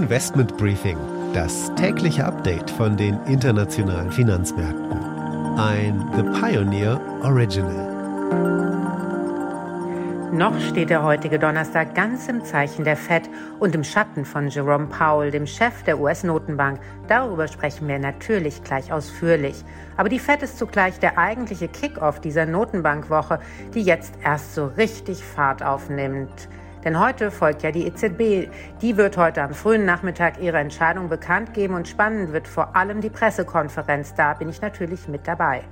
Investment Briefing, das tägliche Update von den internationalen Finanzmärkten. Ein The Pioneer Original. Noch steht der heutige Donnerstag ganz im Zeichen der Fed und im Schatten von Jerome Powell, dem Chef der US-Notenbank. Darüber sprechen wir natürlich gleich ausführlich. Aber die Fed ist zugleich der eigentliche Kickoff dieser Notenbankwoche, die jetzt erst so richtig Fahrt aufnimmt. Denn heute folgt ja die EZB. Die wird heute am frühen Nachmittag ihre Entscheidung bekannt geben und spannend wird vor allem die Pressekonferenz. Da bin ich natürlich mit dabei.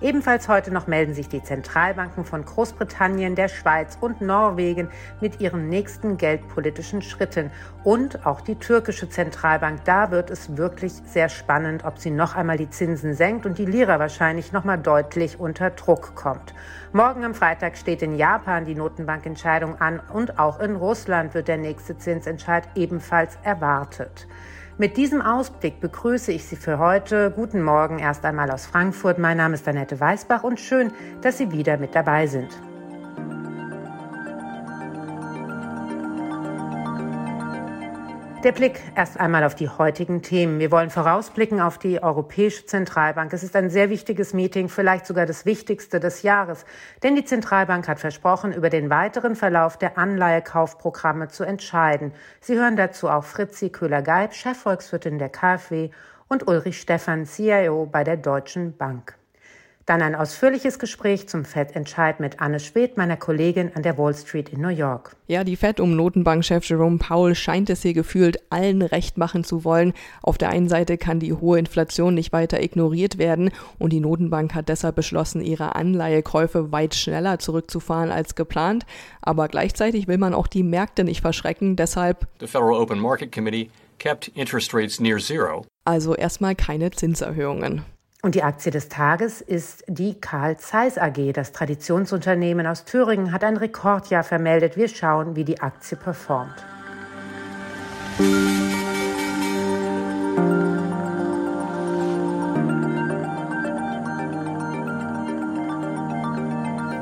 Ebenfalls heute noch melden sich die Zentralbanken von Großbritannien, der Schweiz und Norwegen mit ihren nächsten geldpolitischen Schritten. Und auch die türkische Zentralbank. Da wird es wirklich sehr spannend, ob sie noch einmal die Zinsen senkt und die Lira wahrscheinlich noch mal deutlich unter Druck kommt. Morgen am Freitag steht in Japan die Notenbankentscheidung an und auch in Russland wird der nächste Zinsentscheid ebenfalls erwartet. Mit diesem Ausblick begrüße ich Sie für heute. Guten Morgen erst einmal aus Frankfurt. Mein Name ist Annette Weißbach und schön, dass Sie wieder mit dabei sind. Der Blick erst einmal auf die heutigen Themen. Wir wollen vorausblicken auf die Europäische Zentralbank. Es ist ein sehr wichtiges Meeting, vielleicht sogar das wichtigste des Jahres. Denn die Zentralbank hat versprochen, über den weiteren Verlauf der Anleihekaufprogramme zu entscheiden. Sie hören dazu auch Fritzi Köhler-Geib, Chefvolkswirtin der KfW und Ulrich Stephan, CIO bei der Deutschen Bank. Dann ein ausführliches Gespräch zum FED-Entscheid mit Anne Schwedt, meiner Kollegin an der Wall Street in New York. Ja, die FED um Notenbankchef Jerome Powell scheint es hier gefühlt allen recht machen zu wollen. Auf der einen Seite kann die hohe Inflation nicht weiter ignoriert werden und die Notenbank hat deshalb beschlossen, ihre Anleihekäufe weit schneller zurückzufahren als geplant. Aber gleichzeitig will man auch die Märkte nicht verschrecken, deshalb The Federal Open Market Committee kept interest rates near zero. Also erstmal keine Zinserhöhungen. Und die Aktie des Tages ist die Karl Zeiss AG. Das Traditionsunternehmen aus Thüringen hat ein Rekordjahr vermeldet. Wir schauen, wie die Aktie performt.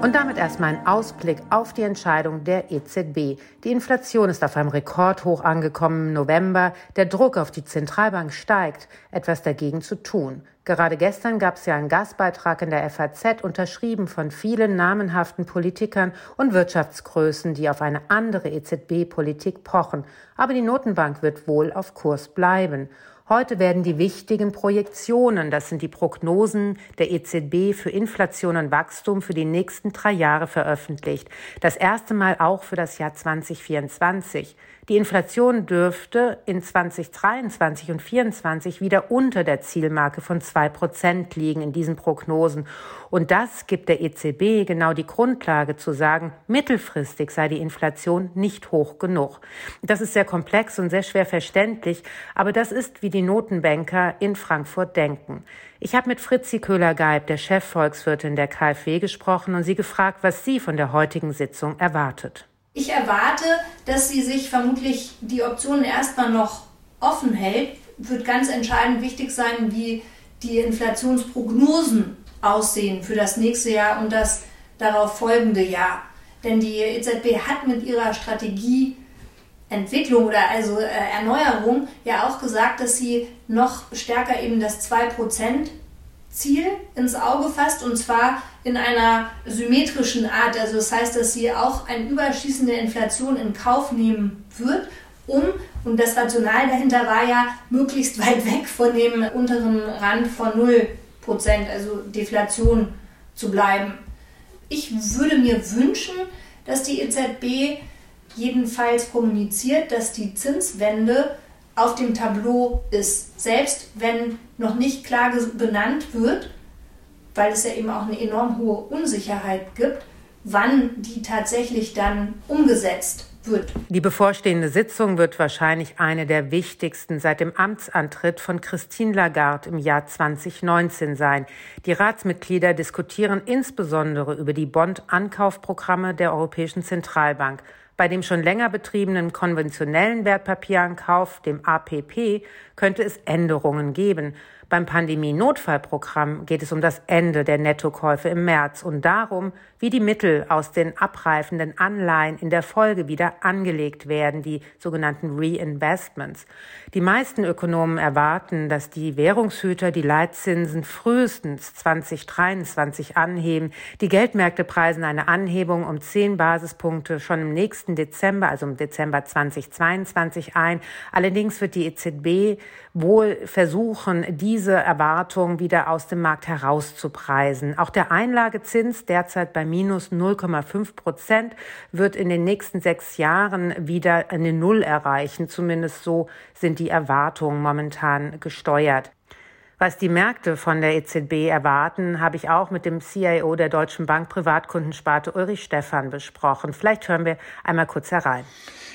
Und damit erstmal ein Ausblick auf die Entscheidung der EZB. Die Inflation ist auf einem Rekordhoch angekommen im November. Der Druck auf die Zentralbank steigt, etwas dagegen zu tun. Gerade gestern gab es ja einen Gastbeitrag in der FAZ, unterschrieben von vielen namenhaften Politikern und Wirtschaftsgrößen, die auf eine andere EZB-Politik pochen. Aber die Notenbank wird wohl auf Kurs bleiben. Heute werden die wichtigen Projektionen, das sind die Prognosen der EZB für Inflation und Wachstum für die nächsten drei Jahre veröffentlicht. Das erste Mal auch für das Jahr 2024. Die Inflation dürfte in 2023 und 2024 wieder unter der Zielmarke von zwei Prozent liegen in diesen Prognosen. Und das gibt der EZB genau die Grundlage zu sagen, mittelfristig sei die Inflation nicht hoch genug. Das ist sehr komplex und sehr schwer verständlich, aber das ist, wie die Notenbanker in Frankfurt denken. Ich habe mit Fritzi Köhler-Geib, der Chefvolkswirtin der KfW, gesprochen und sie gefragt, was sie von der heutigen Sitzung erwartet. Ich erwarte, dass sie sich vermutlich die Optionen erstmal noch offen hält. Wird ganz entscheidend wichtig sein, wie die Inflationsprognosen aussehen für das nächste Jahr und das darauf folgende Jahr. Denn die EZB hat mit ihrer Strategieentwicklung oder also äh, Erneuerung ja auch gesagt, dass sie noch stärker eben das 2% Ziel ins Auge fasst und zwar in einer symmetrischen Art. Also das heißt, dass sie auch eine überschießende Inflation in Kauf nehmen wird, um, und das Rational dahinter war ja, möglichst weit weg von dem unteren Rand von 0%, also Deflation zu bleiben. Ich würde mir wünschen, dass die EZB jedenfalls kommuniziert, dass die Zinswende auf dem Tableau ist, selbst wenn noch nicht klar benannt wird, weil es ja eben auch eine enorm hohe Unsicherheit gibt, wann die tatsächlich dann umgesetzt wird. Die bevorstehende Sitzung wird wahrscheinlich eine der wichtigsten seit dem Amtsantritt von Christine Lagarde im Jahr 2019 sein. Die Ratsmitglieder diskutieren insbesondere über die Bond-Ankaufprogramme der Europäischen Zentralbank. Bei dem schon länger betriebenen konventionellen Wertpapierankauf, dem APP, könnte es Änderungen geben. Beim Pandemie-Notfallprogramm geht es um das Ende der Nettokäufe im März und darum, wie die Mittel aus den abreifenden Anleihen in der Folge wieder angelegt werden, die sogenannten Reinvestments. Die meisten Ökonomen erwarten, dass die Währungshüter die Leitzinsen frühestens 2023 anheben. Die Geldmärkte preisen eine Anhebung um zehn Basispunkte schon im nächsten Dezember, also im Dezember 2022 ein. Allerdings wird die EZB wohl versuchen, diese Erwartung wieder aus dem Markt herauszupreisen. Auch der Einlagezins, derzeit bei minus 0,5 Prozent, wird in den nächsten sechs Jahren wieder eine Null erreichen. Zumindest so sind die Erwartungen momentan gesteuert. Was die Märkte von der EZB erwarten, habe ich auch mit dem CIO der Deutschen Bank Privatkundensparte Ulrich Stephan besprochen. Vielleicht hören wir einmal kurz herein.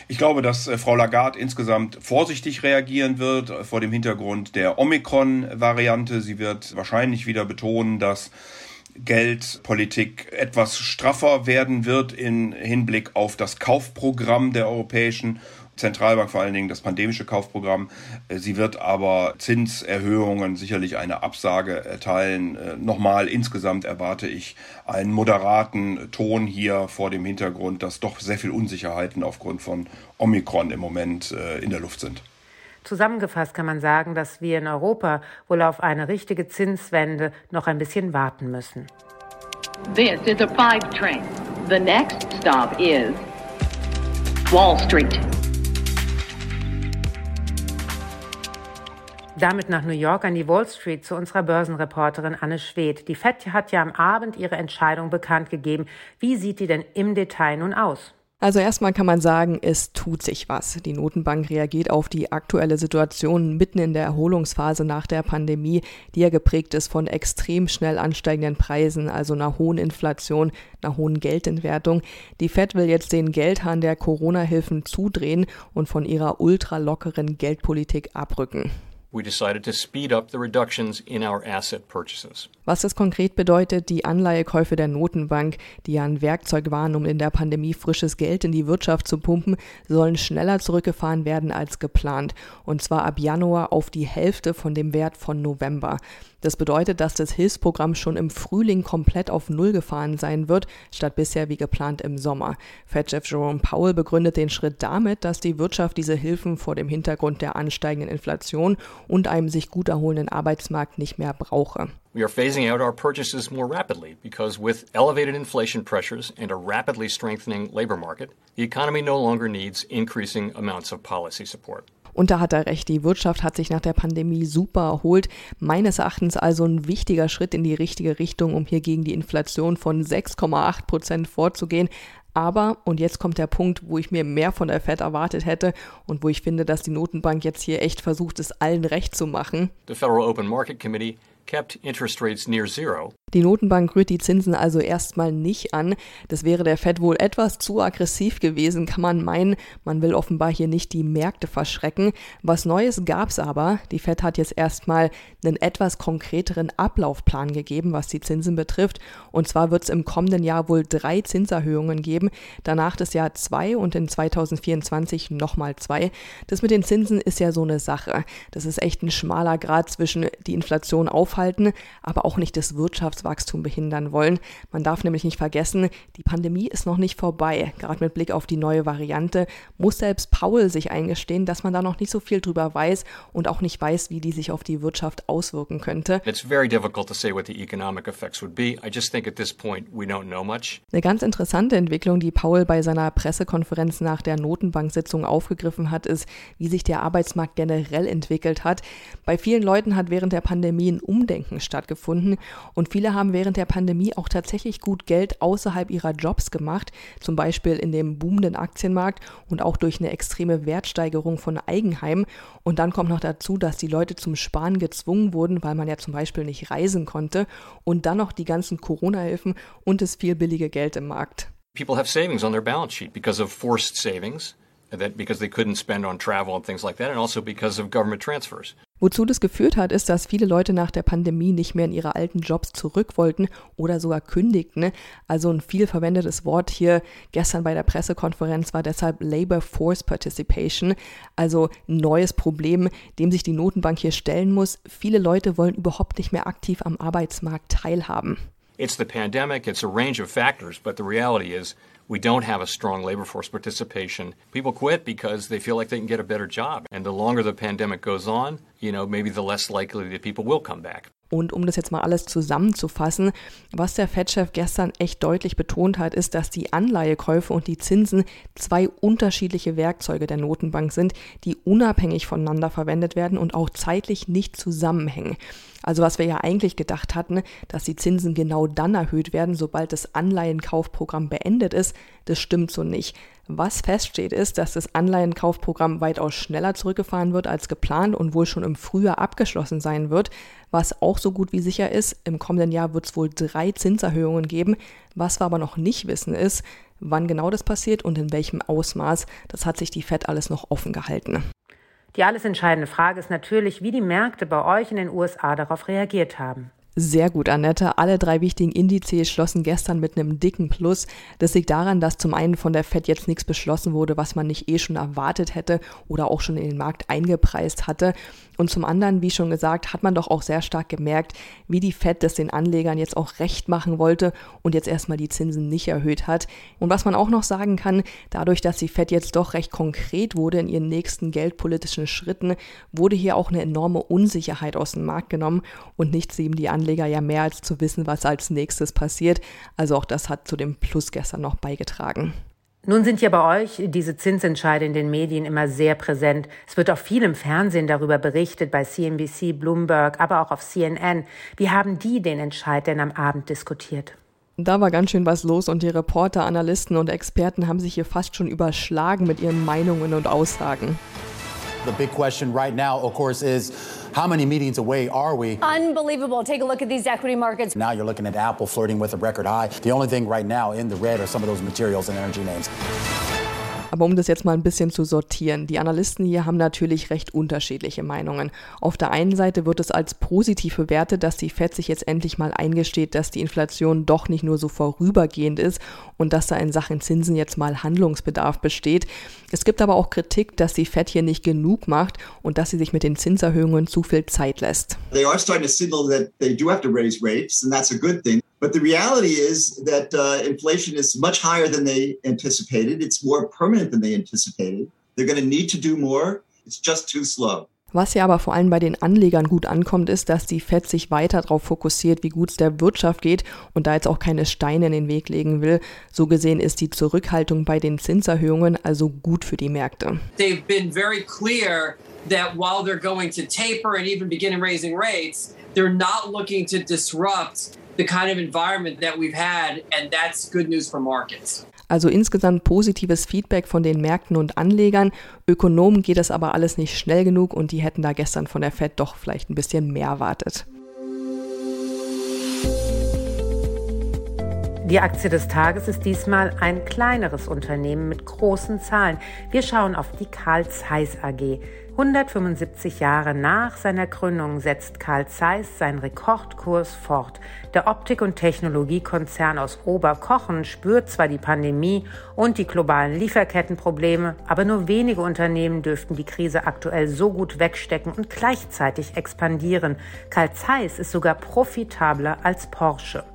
Ich glaube, dass äh, Frau Lagarde insgesamt vorsichtig reagieren wird äh, vor dem Hintergrund der Omikron-Variante. Sie wird wahrscheinlich wieder betonen, dass Geldpolitik etwas straffer werden wird in Hinblick auf das Kaufprogramm der Europäischen Zentralbank, vor allen Dingen das pandemische Kaufprogramm. Äh, sie wird aber Zinserhöhungen sicherlich eine Absage erteilen. Äh, nochmal, insgesamt erwarte ich einen moderaten Ton hier vor dem Hintergrund, dass doch sehr viel Unsicherheiten aufgrund von Omikron im Moment äh, in der Luft sind. Zusammengefasst kann man sagen, dass wir in Europa wohl auf eine richtige Zinswende noch ein bisschen warten müssen. This is a five train. The next stop is Wall Street. Damit nach New York an die Wall Street zu unserer Börsenreporterin Anne Schwedt. Die FED hat ja am Abend ihre Entscheidung bekannt gegeben. Wie sieht die denn im Detail nun aus? Also erstmal kann man sagen, es tut sich was. Die Notenbank reagiert auf die aktuelle Situation mitten in der Erholungsphase nach der Pandemie, die ja geprägt ist von extrem schnell ansteigenden Preisen, also einer hohen Inflation, einer hohen Geldentwertung. Die Fed will jetzt den Geldhahn der Corona-Hilfen zudrehen und von ihrer ultralockeren Geldpolitik abrücken we decided to speed up the reductions in our asset purchases. Was das konkret bedeutet, die Anleihekäufe der Notenbank, die ja ein Werkzeug waren, um in der Pandemie frisches Geld in die Wirtschaft zu pumpen, sollen schneller zurückgefahren werden als geplant. Und zwar ab Januar auf die Hälfte von dem Wert von November. Das bedeutet, dass das Hilfsprogramm schon im Frühling komplett auf Null gefahren sein wird, statt bisher wie geplant im Sommer. Fed-Chef Jerome Powell begründet den Schritt damit, dass die Wirtschaft diese Hilfen vor dem Hintergrund der ansteigenden Inflation und einem sich gut erholenden Arbeitsmarkt nicht mehr brauche. We are phasing out our purchases more rapidly because with elevated inflation pressures and a rapidly strengthening labor market, the economy no longer needs increasing amounts of policy support. Und da hat er recht, die Wirtschaft hat sich nach der Pandemie super erholt. Meines Erachtens also ein wichtiger Schritt in die richtige Richtung, um hier gegen die Inflation von 6,8 Prozent vorzugehen. Aber, und jetzt kommt der Punkt, wo ich mir mehr von der Fed erwartet hätte und wo ich finde, dass die Notenbank jetzt hier echt versucht, es allen recht zu machen. The Federal Open Market Committee kept interest rates near zero. Die Notenbank rührt die Zinsen also erstmal nicht an. Das wäre der Fed wohl etwas zu aggressiv gewesen, kann man meinen. Man will offenbar hier nicht die Märkte verschrecken. Was Neues gab's aber. Die Fed hat jetzt erstmal einen etwas konkreteren Ablaufplan gegeben, was die Zinsen betrifft. Und zwar wird es im kommenden Jahr wohl drei Zinserhöhungen geben. Danach das Jahr zwei und in 2024 nochmal zwei. Das mit den Zinsen ist ja so eine Sache. Das ist echt ein schmaler Grad zwischen die Inflation aufhalten, aber auch nicht das Wirtschafts Wirtschaftswachstum behindern wollen. Man darf nämlich nicht vergessen, die Pandemie ist noch nicht vorbei. Gerade mit Blick auf die neue Variante muss selbst Paul sich eingestehen, dass man da noch nicht so viel drüber weiß und auch nicht weiß, wie die sich auf die Wirtschaft auswirken könnte. It's very difficult to say what the economic effects would be. I just think at this point we don't know much. Eine ganz interessante Entwicklung, die Paul bei seiner Pressekonferenz nach der Notenbank-Sitzung aufgegriffen hat, ist, wie sich der Arbeitsmarkt generell entwickelt hat. Bei vielen Leuten hat während der Pandemie ein Umdenken stattgefunden und viele haben während der Pandemie auch tatsächlich gut Geld außerhalb ihrer Jobs gemacht, zum Beispiel in dem boomenden Aktienmarkt und auch durch eine extreme Wertsteigerung von Eigenheimen. Und dann kommt noch dazu, dass die Leute zum Sparen gezwungen wurden, weil man ja zum Beispiel nicht reisen konnte und dann noch die ganzen Corona-Hilfen und das viel billige Geld im Markt. People have savings on their balance sheet because of forced savings, that because they couldn't spend on travel and things like that, and also because of government transfers. Wozu das geführt hat, ist, dass viele Leute nach der Pandemie nicht mehr in ihre alten Jobs zurück wollten oder sogar kündigten. Also ein viel verwendetes Wort hier gestern bei der Pressekonferenz war deshalb Labor Force Participation, also ein neues Problem, dem sich die Notenbank hier stellen muss. Viele Leute wollen überhaupt nicht mehr aktiv am Arbeitsmarkt teilhaben. It's the pandemic, it's a range of factors, but the reality is we don't have a strong labor force participation, people quit because they feel like they can get a better job. And the longer the pandemic goes on, you know, maybe the less likely that people will come back. Und um das jetzt mal alles zusammenzufassen, was der Fed-Chef gestern echt deutlich betont hat, ist, dass die Anleihekäufe und die Zinsen zwei unterschiedliche Werkzeuge der Notenbank sind, die unabhängig voneinander verwendet werden und auch zeitlich nicht zusammenhängen. Also was wir ja eigentlich gedacht hatten, dass die Zinsen genau dann erhöht werden, sobald das Anleihenkaufprogramm beendet ist, das stimmt so nicht. Was feststeht ist, dass das Anleihenkaufprogramm weitaus schneller zurückgefahren wird als geplant und wohl schon im Frühjahr abgeschlossen sein wird. Was auch so gut wie sicher ist, im kommenden Jahr wird es wohl drei Zinserhöhungen geben. Was wir aber noch nicht wissen ist, wann genau das passiert und in welchem Ausmaß. Das hat sich die Fed alles noch offen gehalten. Die alles entscheidende Frage ist natürlich, wie die Märkte bei euch in den USA darauf reagiert haben. Sehr gut, Annette. Alle drei wichtigen Indizes schlossen gestern mit einem dicken Plus. Das liegt daran, dass zum einen von der Fed jetzt nichts beschlossen wurde, was man nicht eh schon erwartet hätte oder auch schon in den Markt eingepreist hatte. Und zum anderen, wie schon gesagt, hat man doch auch sehr stark gemerkt, wie die Fed das den Anlegern jetzt auch recht machen wollte und jetzt erstmal die Zinsen nicht erhöht hat. Und was man auch noch sagen kann, dadurch, dass die Fed jetzt doch recht konkret wurde in ihren nächsten geldpolitischen Schritten, wurde hier auch eine enorme Unsicherheit aus dem Markt genommen und nichts eben die Anleger Anleger ja mehr als zu wissen, was als nächstes passiert. Also auch das hat zu dem Plus gestern noch beigetragen. Nun sind ja bei euch diese Zinsentscheide in den Medien immer sehr präsent. Es wird auch viel im Fernsehen darüber berichtet, bei CNBC, Bloomberg, aber auch auf CNN. Wie haben die den Entscheid denn am Abend diskutiert? Da war ganz schön was los und die Reporter, Analysten und Experten haben sich hier fast schon überschlagen mit ihren Meinungen und Aussagen. The big question right now, of course, is how many meetings away are we? Unbelievable. Take a look at these equity markets. Now you're looking at Apple flirting with a record high. The only thing right now in the red are some of those materials and energy names. Aber um das jetzt mal ein bisschen zu sortieren, die Analysten hier haben natürlich recht unterschiedliche Meinungen. Auf der einen Seite wird es als positiv bewertet, dass die Fed sich jetzt endlich mal eingesteht, dass die Inflation doch nicht nur so vorübergehend ist und dass da in Sachen Zinsen jetzt mal Handlungsbedarf besteht. Es gibt aber auch Kritik, dass die Fed hier nicht genug macht und dass sie sich mit den Zinserhöhungen zu viel Zeit lässt. They are starting to signal that they do have to raise rates and that's a good thing. But the reality is that uh, inflation is much higher than they anticipated. It's more permanent than they anticipated. They're going to need to do more. It's just too slow. Was ja aber vor allem bei den Anlegern gut ankommt, ist, dass die Fed sich weiter darauf fokussiert, wie gut es der Wirtschaft geht und da jetzt auch keine Steine in den Weg legen will. So gesehen ist die Zurückhaltung bei den Zinserhöhungen also gut für die Märkte. They've been very clear that while they're going to taper and even begin raising rates, they're not looking to disrupt the kind of environment that we've had, and that's good news for markets. Also insgesamt positives Feedback von den Märkten und Anlegern. Ökonomen geht das aber alles nicht schnell genug und die hätten da gestern von der Fed doch vielleicht ein bisschen mehr erwartet. Die Aktie des Tages ist diesmal ein kleineres Unternehmen mit großen Zahlen. Wir schauen auf die Carl Zeiss AG. 175 Jahre nach seiner Gründung setzt Carl Zeiss seinen Rekordkurs fort. Der Optik- und Technologiekonzern aus Oberkochen spürt zwar die Pandemie und die globalen Lieferkettenprobleme, aber nur wenige Unternehmen dürften die Krise aktuell so gut wegstecken und gleichzeitig expandieren. Carl Zeiss ist sogar profitabler als Porsche.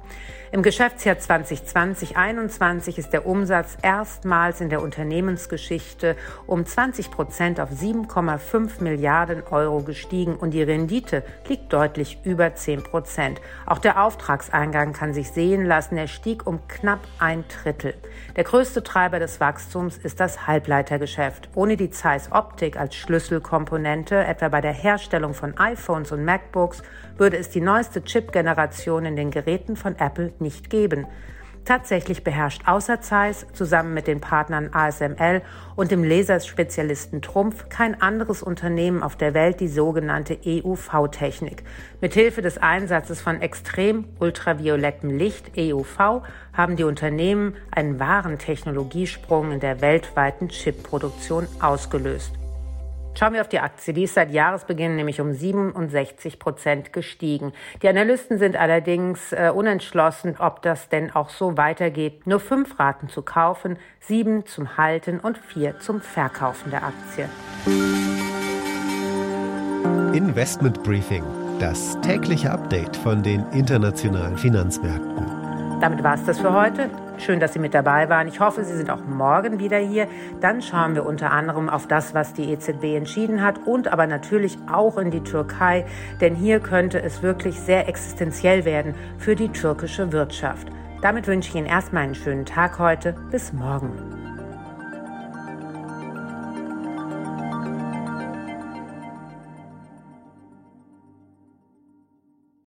Im Geschäftsjahr 2020-21 ist der Umsatz erstmals in der Unternehmensgeschichte um 20 Prozent auf 7,5 Milliarden Euro gestiegen und die Rendite liegt deutlich über 10 Prozent. Auch der Auftragseingang kann sich sehen lassen. Er stieg um knapp ein Drittel. Der größte Treiber des Wachstums ist das Halbleitergeschäft. Ohne die Zeiss Optik als Schlüsselkomponente, etwa bei der Herstellung von iPhones und MacBooks, würde es die neueste Chip-Generation in den Geräten von Apple nicht geben. Tatsächlich beherrscht außer Zeiss zusammen mit den Partnern ASML und dem Laserspezialisten Trumpf kein anderes Unternehmen auf der Welt die sogenannte EUV-Technik. Mithilfe des Einsatzes von extrem ultraviolettem Licht EUV haben die Unternehmen einen wahren Technologiesprung in der weltweiten Chipproduktion ausgelöst. Schauen wir auf die Aktie. Die ist seit Jahresbeginn nämlich um 67 Prozent gestiegen. Die Analysten sind allerdings äh, unentschlossen, ob das denn auch so weitergeht. Nur fünf Raten zu kaufen, sieben zum Halten und vier zum Verkaufen der Aktie. Investment Briefing, das tägliche Update von den internationalen Finanzmärkten. Damit war es das für heute. Schön, dass Sie mit dabei waren. Ich hoffe, Sie sind auch morgen wieder hier. Dann schauen wir unter anderem auf das, was die EZB entschieden hat und aber natürlich auch in die Türkei, denn hier könnte es wirklich sehr existenziell werden für die türkische Wirtschaft. Damit wünsche ich Ihnen erstmal einen schönen Tag heute. Bis morgen.